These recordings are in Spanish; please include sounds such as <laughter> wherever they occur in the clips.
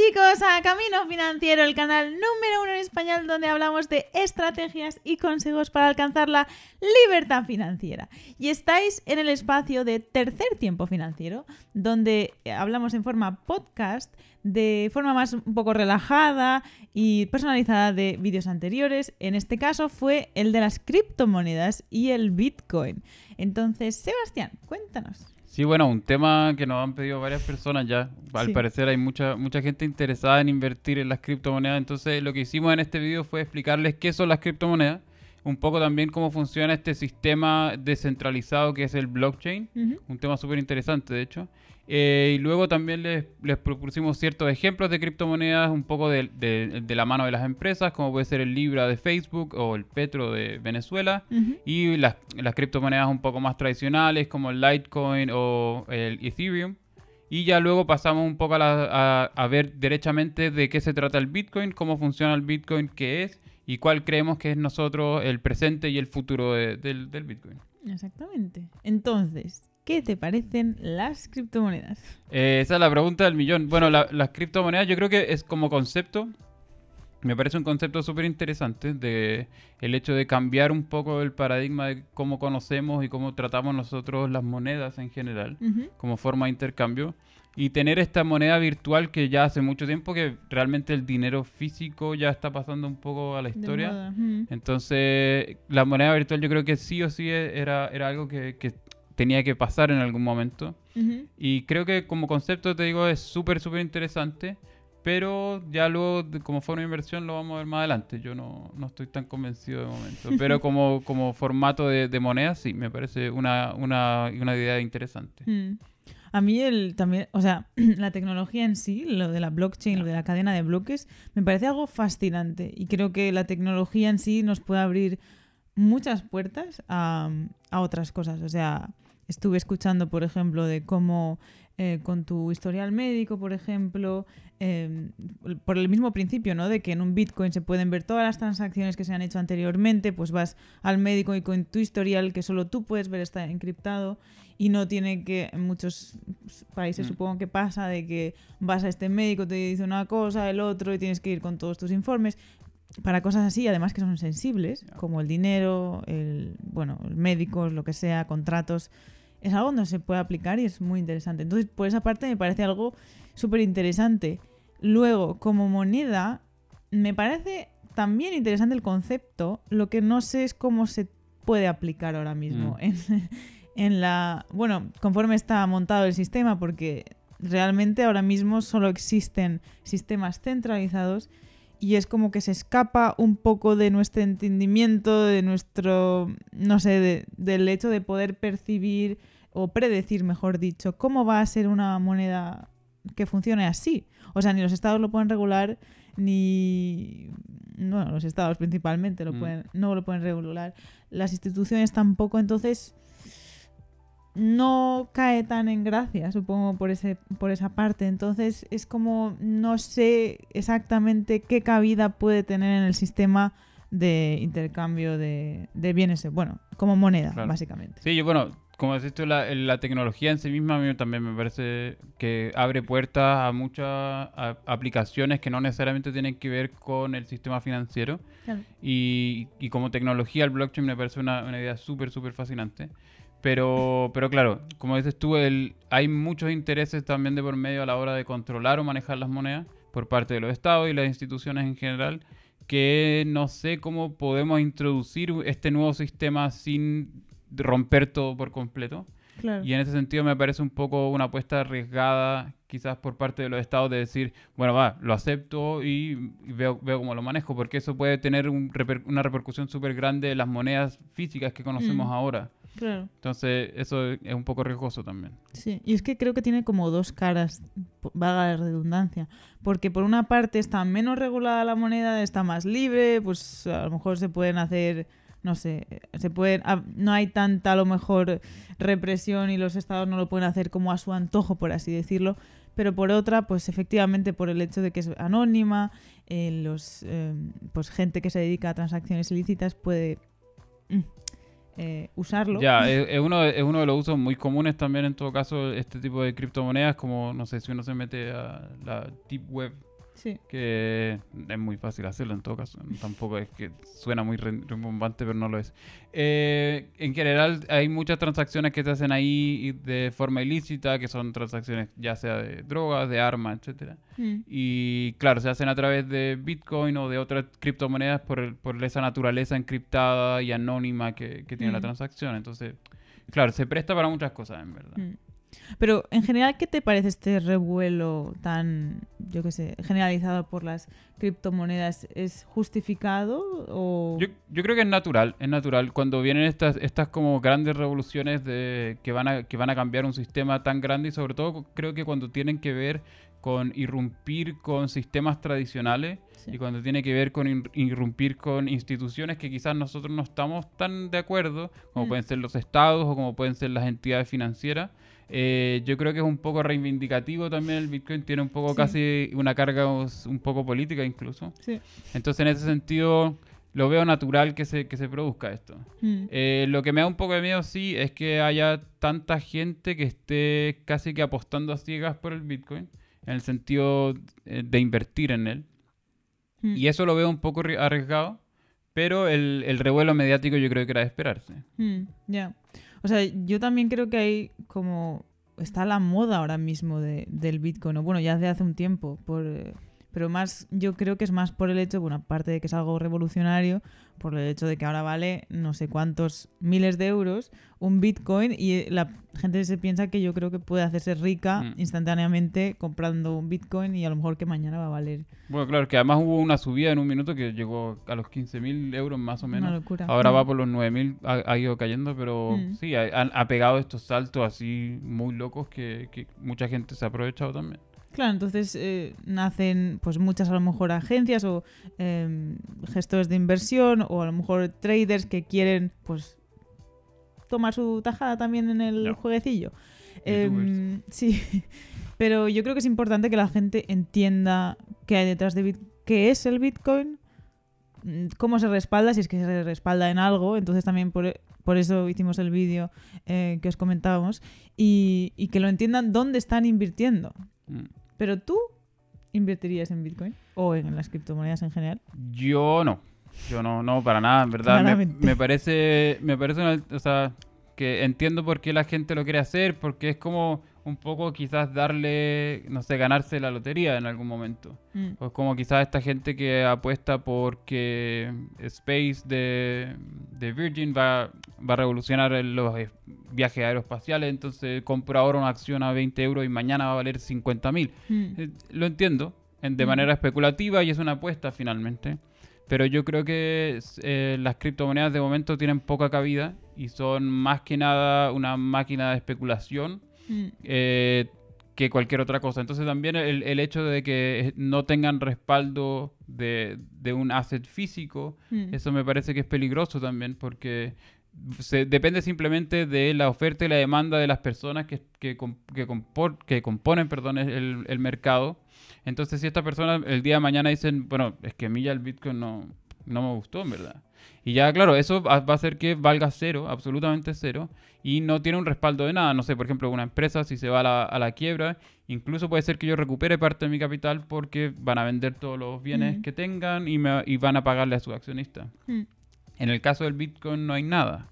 pratique chicos a Camino Financiero, el canal número uno en español donde hablamos de estrategias y consejos para alcanzar la libertad financiera. Y estáis en el espacio de tercer tiempo financiero, donde hablamos en forma podcast, de forma más un poco relajada y personalizada de vídeos anteriores. En este caso fue el de las criptomonedas y el Bitcoin. Entonces, Sebastián, cuéntanos. Sí, bueno, un tema que nos han pedido varias personas ya. Al parecer hay mucha, mucha gente interesada en invertir en las criptomonedas. Entonces lo que hicimos en este video fue explicarles qué son las criptomonedas. Un poco también cómo funciona este sistema descentralizado que es el blockchain. Un tema súper interesante, de hecho. Eh, y luego también les, propusimos ciertos ejemplos de criptomonedas un poco de, la mano de las empresas, como puede ser el Libra de Facebook o el Petro de Venezuela, y las, criptomonedas un poco más tradicionales como el Litecoin o el Ethereum. Y ya luego pasamos un poco a, ver derechamente de qué se trata el Bitcoin, cómo funciona el Bitcoin, qué es y cuál creemos que es nosotros el presente y el futuro del, del Bitcoin. Exactamente. Entonces, ¿Qué te parecen las criptomonedas? Eh, esa es la pregunta del millón. Bueno, las criptomonedas yo creo que es como concepto, me parece un concepto súper interesante de el hecho de cambiar un poco el paradigma de cómo conocemos y cómo tratamos nosotros las monedas en general como forma de intercambio y tener esta moneda virtual que ya hace mucho tiempo que realmente el dinero físico ya está pasando un poco a la historia. Entonces, la moneda virtual yo creo que sí o sí era, era algo que, que tenía que pasar en algún momento. Y creo que como concepto, te digo, es súper, súper interesante. Pero ya luego, como forma de inversión, lo vamos a ver más adelante. Yo no, no estoy tan convencido de momento. <laughs> Pero como, como formato de, de, moneda, sí, me parece una, una, una idea interesante. Mm. A mí el también, o sea, <clears throat> la tecnología en sí, lo de la blockchain, lo de la cadena de bloques, me parece algo fascinante. Y creo que la tecnología en sí nos puede abrir muchas puertas a, a otras cosas. O sea, estuve escuchando, por ejemplo, de cómo eh, con tu historial médico, por ejemplo, em, por el mismo principio, ¿no? De que en un Bitcoin se pueden ver todas las transacciones que se han hecho anteriormente, pues vas al médico y con tu historial que solo tú puedes ver está encriptado y no tiene que, en muchos países mm. supongo que pasa, de que vas a este médico, te dice una cosa, el otro, y tienes que ir con todos tus informes para cosas así, además que son sensibles, como el dinero, el, bueno, médicos, lo que sea, contratos, es algo donde se puede aplicar y es muy interesante. Entonces, por esa parte me parece algo súper interesante. Luego, como moneda, me parece también interesante el concepto. Lo que no sé es cómo se puede aplicar ahora mismo mm. en, <laughs> en la... Bueno, conforme está montado el sistema, porque realmente ahora mismo solo existen sistemas centralizados y es como que se escapa un poco de nuestro entendimiento, de nuestro, no sé, del hecho de poder percibir o predecir, mejor dicho, cómo va a ser una moneda que funcione así. O sea, ni los estados lo pueden regular, ni... Bueno, los estados principalmente lo mm. pueden, no lo pueden regular. Las instituciones tampoco, entonces no cae tan en gracia, supongo, por, ese, por esa parte. Entonces es como no sé exactamente qué cabida puede tener en el sistema de intercambio de, bienes, bueno, como moneda, básicamente. Sí, bueno, como decís tú, la, la, tecnología en sí misma a mí también me parece que abre puertas a muchas aplicaciones que no necesariamente tienen que ver con el sistema financiero. Y, y, como tecnología el blockchain me parece una, una idea súper, súper fascinante. Pero, pero claro, como dices tú, el, hay muchos intereses también de por medio a la hora de controlar o manejar las monedas por parte de los estados y las instituciones en general, que no sé cómo podemos introducir este nuevo sistema sin romper todo por completo. Y en ese sentido me parece un poco una apuesta arriesgada quizás por parte de los estados de decir, bueno, va, lo acepto y, veo, veo cómo lo manejo, porque eso puede tener una repercusión súper grande en las monedas físicas que conocemos mm. ahora. Claro. Entonces, eso es un poco riesgoso también. Sí, y es que creo que tiene como dos caras, vaga la redundancia. Porque por una parte está menos regulada la moneda, está más libre, pues a lo mejor se pueden hacer, no sé, se pueden, ah, no hay tanta a lo mejor represión y los estados no lo pueden hacer como a su antojo, por así decirlo. Pero por otra, pues efectivamente por el hecho de que es anónima, eh, los, eh, pues gente que se dedica a transacciones ilícitas puede mm, eh, usarlo. Ya, <laughs> es, uno, es uno de los usos muy comunes también en todo caso este tipo de criptomonedas, como no sé si uno se mete a la deep web Que es muy fácil hacerlo en todo caso. Tampoco es que suena muy rimbombante, pero no lo es. Eh, en general, hay muchas transacciones que se hacen ahí de forma ilícita, que son transacciones ya sea de drogas, de armas, etcétera. Mm. Y claro, se hacen a través de Bitcoin o de otras criptomonedas por, por esa naturaleza encriptada y anónima que, tiene la mm. transacción. Entonces, claro, se presta para muchas cosas, en verdad. Mm. Pero en general, ¿qué te parece este revuelo tan, yo qué sé, generalizado por las criptomonedas? ¿Es justificado o...? Yo, yo, creo que es natural, es natural. Cuando vienen estas, estas como grandes revoluciones de, que, van a, que van a cambiar un sistema tan grande y sobre todo creo que cuando tienen que ver con irrumpir con sistemas tradicionales y cuando tiene que ver con irrumpir con instituciones que quizás nosotros no estamos tan de acuerdo, como mm. pueden ser los estados o como pueden ser las entidades financieras, eh, yo creo que es un poco reivindicativo también el Bitcoin, tiene un poco casi una carga un poco política incluso. Entonces en ese sentido lo veo natural que se, que se produzca esto. Mm. Eh, lo que me da un poco de miedo sí es que haya tanta gente que esté casi que apostando a ciegas por el Bitcoin, en el sentido eh, de invertir en él. Mm. Y eso lo veo un poco arriesgado, pero el, el revuelo mediático yo creo que era de esperarse. Mm, ya. O sea, yo también creo que hay como... Está la moda ahora mismo de, del Bitcoin, o bueno, ya desde hace un tiempo, por, pero más yo creo que es más por el hecho, bueno, aparte de que es algo revolucionario, por el hecho de que ahora vale no sé cuántos miles de euros un Bitcoin y la gente se piensa que yo creo que puede hacerse rica mm. instantáneamente comprando un Bitcoin y a lo mejor que mañana va a valer. Bueno, claro, que además hubo una subida en un minuto que llegó a los 15.000 euros más o menos. Una locura. Ahora va mm. por los 9.000, ha, ha ido cayendo, pero mm. sí, ha, ha, pegado estos saltos así muy locos que, que mucha gente se ha aprovechado también. Claro, entonces eh, nacen pues muchas a lo mejor agencias o em, gestores de inversión o a lo mejor traders que quieren pues tomar su tajada también en el jueguecillo. Em, <laughs> sí, pero yo creo que es importante que la gente entienda qué hay detrás de Bitcoin, qué es el Bitcoin, mm, cómo se respalda, si es que se respalda en algo. Entonces también por, eso hicimos el vídeo eh, que os comentábamos y, y, que lo entiendan dónde están invirtiendo. Pero tú invertirías en Bitcoin o en las criptomonedas en general? Yo no. Yo no, no, para nada, en verdad. Me, parece, me parece una, o sea, que entiendo por qué la gente lo quiere hacer, porque es como un poco quizás darle, no sé, ganarse la lotería en algún momento. Mm. O como quizás esta gente que apuesta porque Space de, Virgin va, va, a revolucionar los viajes aeroespaciales, entonces compra ahora una acción a 20 euros y mañana va a valer 50 mil. Mm. Eh, lo entiendo, de mm. manera especulativa y es una apuesta finalmente. Pero yo creo que eh, las criptomonedas de momento tienen poca cabida y son más que nada una máquina de especulación Mm. Eh, que cualquier otra cosa. Entonces también el, hecho de que no tengan respaldo de, un asset físico, mm. eso me parece que es peligroso también porque se, depende simplemente de la oferta y la demanda de las personas que, que, que, componen perdón, el, el, mercado. Entonces si estas personas el día de mañana dicen, bueno, es que a mí ya el Bitcoin no, no me gustó en verdad. Y ya, claro, eso va a hacer que valga cero, absolutamente cero, y no tiene un respaldo de nada. No sé, por ejemplo, una empresa, si se va a la, quiebra, incluso puede ser que yo recupere parte de mi capital porque van a vender todos los bienes mm. que tengan y, me, y, van a pagarle a su accionista. Mm. En el caso del Bitcoin no hay nada.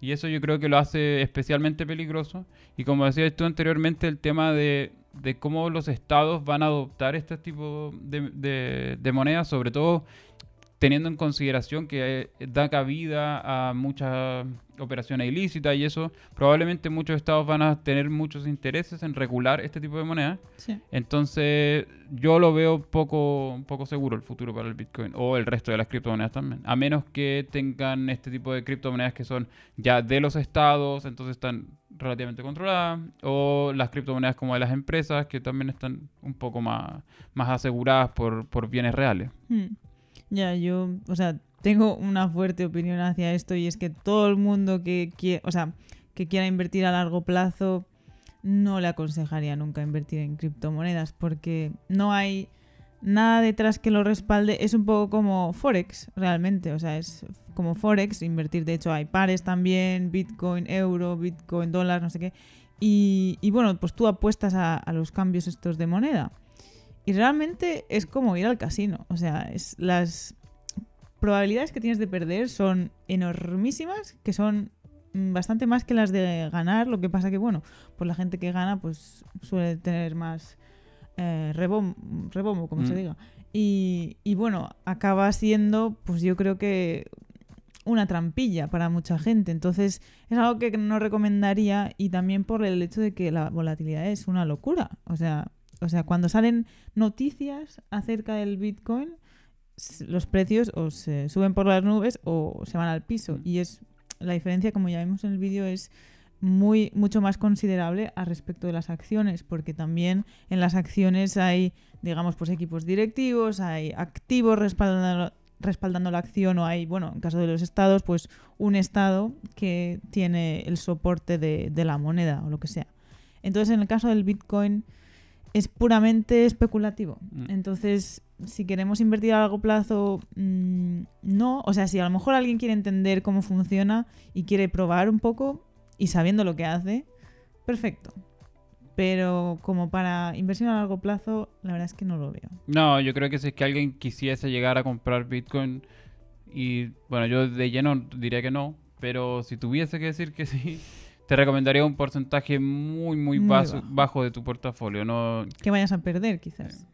Y eso yo creo que lo hace especialmente peligroso. Y como decías tú anteriormente, el tema de, de cómo los estados van a adoptar este tipo de, de, de monedas, sobre todo teniendo en consideración que eh, da cabida a muchas operaciones ilícitas y eso, probablemente muchos estados van a tener muchos intereses en regular este tipo de moneda. Entonces, yo lo veo poco, poco seguro el futuro para el Bitcoin o el resto de las criptomonedas también. A menos que tengan este tipo de criptomonedas que son ya de los estados, entonces están relativamente controladas, o las criptomonedas como de las empresas, que también están un poco más, más aseguradas por, por bienes reales. Hmm. Ya, yo, o sea, tengo una fuerte opinión hacia esto y es que todo el mundo que, quiera, o sea, que quiera invertir a largo plazo no le aconsejaría nunca invertir en criptomonedas porque no hay nada detrás que lo respalde. Es un poco como Forex, realmente. O sea, es como Forex, invertir. De hecho, hay pares también, Bitcoin, euro, Bitcoin, dólar, no sé qué. Y, bueno, pues tú apuestas a, a, los cambios estos de moneda. Y realmente es como ir al casino. O sea, es las probabilidades que tienes de perder son enormísimas, que son bastante más que las de ganar. Lo que pasa que, bueno, pues la gente que gana pues suele tener más eh, rebombo, como se mm. diga. Y, y bueno, acaba siendo, pues yo creo que una trampilla para mucha gente. Entonces es algo que no recomendaría y también por el hecho de que la volatilidad es una locura. O sea, o sea cuando salen noticias acerca del Bitcoin, los precios o se suben por las nubes o se van al piso. Y es la diferencia, como ya vimos en el vídeo, es muy mucho más considerable a respecto de las acciones, porque también en las acciones hay, digamos, pues equipos directivos, hay activos respaldando, respaldando la acción o hay, bueno, en caso de los estados, pues un estado que tiene el soporte de, la moneda o lo que sea. Entonces, en el caso del Bitcoin es puramente especulativo. Mm. Entonces, si queremos invertir a largo plazo, mm, no. O sea, si a lo mejor alguien quiere entender cómo funciona y quiere probar un poco y sabiendo lo que hace, perfecto pero como para inversión a largo plazo, la verdad es que no lo veo. No, yo creo que si es que alguien quisiese llegar a comprar Bitcoin y bueno, yo de lleno diría que no, pero si tuviese que decir que sí, te recomendaría un porcentaje muy, muy, bajo. de tu portafolio. No, que vayas a perder, quizás.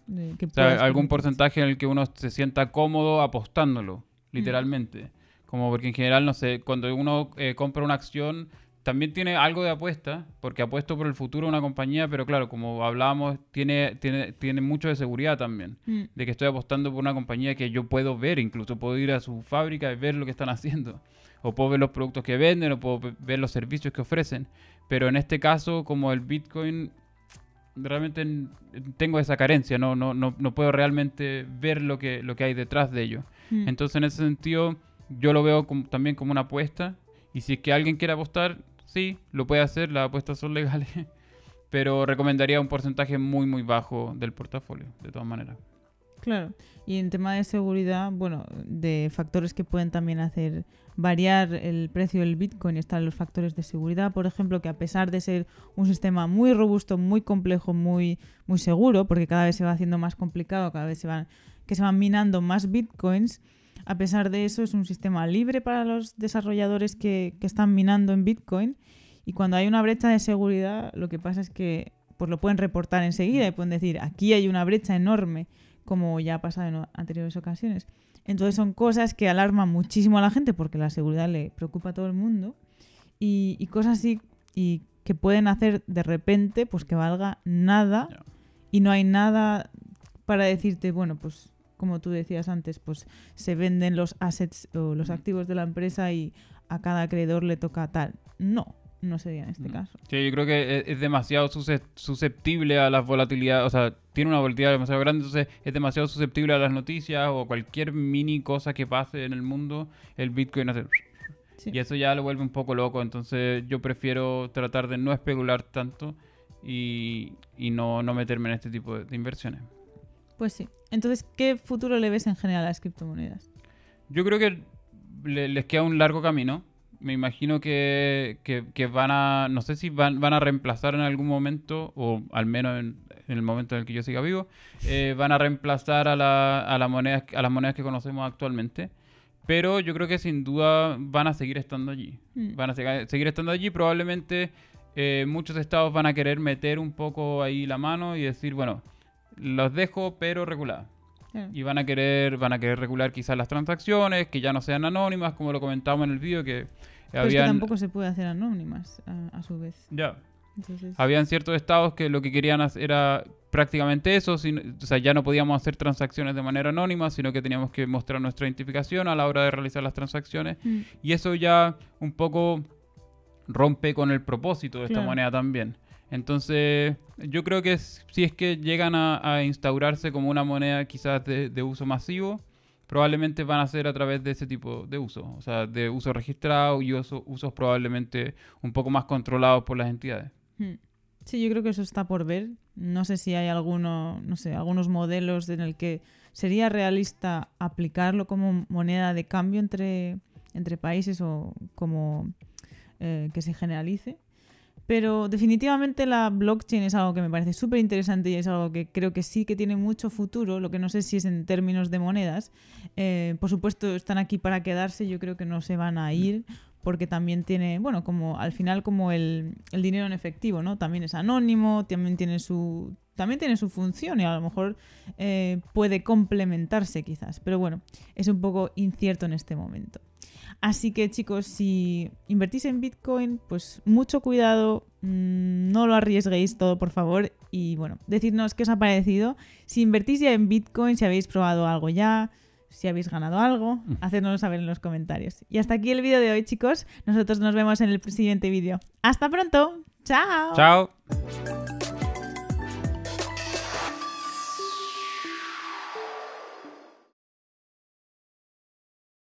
algún porcentaje en el que uno se sienta cómodo apostándolo, mm. literalmente. Como porque en general, no sé, cuando uno eh, compra una acción también tiene algo de apuesta, porque apuesto por el futuro de una compañía, pero claro, como hablábamos, tiene, tiene, tiene mucho de seguridad también, mm. de que estoy apostando por una compañía que yo puedo ver, incluso puedo ir a su fábrica y ver lo que están <laughs> haciendo, o puedo ver los productos que venden, o puedo ver los servicios que ofrecen, pero en este caso, como el Bitcoin, realmente tengo esa carencia, no, no, no, no puedo realmente ver lo que, lo que hay detrás de ello. Mm. Entonces, en ese sentido, yo lo veo también como una apuesta, y si es que alguien quiere apostar, sí, lo puede hacer, las apuestas son legales, <laughs> pero recomendaría un porcentaje muy, muy bajo del portafolio, de todas maneras. Claro, y en tema de seguridad, bueno, de factores que pueden también hacer variar el precio del Bitcoin están los factores de seguridad, por ejemplo, que a pesar de ser un sistema muy robusto, muy complejo, muy, muy seguro, porque cada vez se va haciendo más complicado, cada vez se van, que se van minando más Bitcoins, a pesar de eso, es un sistema libre para los desarrolladores que, están minando en Bitcoin. Y cuando hay una brecha de seguridad, lo que pasa es que pues lo pueden reportar enseguida y pueden decir, aquí hay una brecha enorme, como ya ha pasado en anteriores ocasiones. Entonces son cosas que alarman muchísimo a la gente porque la seguridad le preocupa a todo el mundo. Y, cosas así y que pueden hacer de repente pues que valga nada y no hay nada para decirte, bueno, pues como tú decías antes, pues se venden los assets o los activos de la empresa y a cada acreedor le toca tal. No, no sería en este caso. Sí, yo creo que es, demasiado susceptible a las volatilidades, o sea, tiene una volatilidad demasiado grande, entonces es demasiado susceptible a las noticias o cualquier mini cosa que pase en el mundo, el Bitcoin hace... Y eso ya lo vuelve un poco loco, entonces yo prefiero tratar de no especular tanto y, no, no meterme en este tipo de inversiones. Pues sí. Entonces, ¿qué futuro le ves en general a las criptomonedas? Yo creo que les queda un largo camino. Me imagino que, van a, no sé si van, van, a reemplazar en algún momento, o al menos en, el momento en el que yo siga vivo, eh, van a reemplazar a, la, a, las monedas, a las monedas que conocemos actualmente. Pero yo creo que sin duda van a seguir estando allí. Mm. Van a seguir estando allí. Probablemente eh, muchos estados van a querer meter un poco ahí la mano y decir, bueno, los dejo, pero Y van a querer, van a querer regular quizás las transacciones, que ya no sean anónimas, como lo comentábamos en el vídeo, que pero que tampoco se puede hacer anónimas a, su vez. Ya. Habían ciertos estados que lo que querían hacer era prácticamente eso, o sea, ya no podíamos hacer transacciones de manera anónima, sino que teníamos que mostrar nuestra identificación a la hora de realizar las transacciones. Mm. Y eso ya un poco rompe con el propósito de esta moneda también. Entonces, yo creo que si es que llegan a, instaurarse como una moneda quizás de, uso masivo, probablemente van a ser a través de ese tipo de uso, o sea, de uso registrado y usos probablemente un poco más controlados por las entidades. Hmm. Sí, yo creo que eso está por ver. No sé si hay alguno, no sé, algunos modelos en el que sería realista aplicarlo como moneda de cambio entre, entre países o como eh, que se generalice Pero definitivamente la blockchain es algo que me parece súper interesante y es algo que creo que sí que tiene mucho futuro, lo que no sé si es en términos de monedas. Eh, por supuesto, están aquí para quedarse, yo creo que no se van a ir porque también tiene, bueno, como al final como el, el dinero en efectivo, ¿no? También es anónimo, también tiene su también tiene su función y a lo mejor eh, puede complementarse quizás. Pero bueno, es un poco incierto en este momento. Así que chicos, si invertís en Bitcoin, pues mucho cuidado, mm, no lo arriesguéis todo por favor y bueno, decidnos qué os ha parecido. Si invertís ya en Bitcoin, si habéis probado algo ya, si habéis ganado algo, mm. hacednoslo saber en los comentarios. Y hasta aquí el vídeo de hoy chicos, nosotros nos vemos en el siguiente vídeo. Hasta pronto, chao. Chao.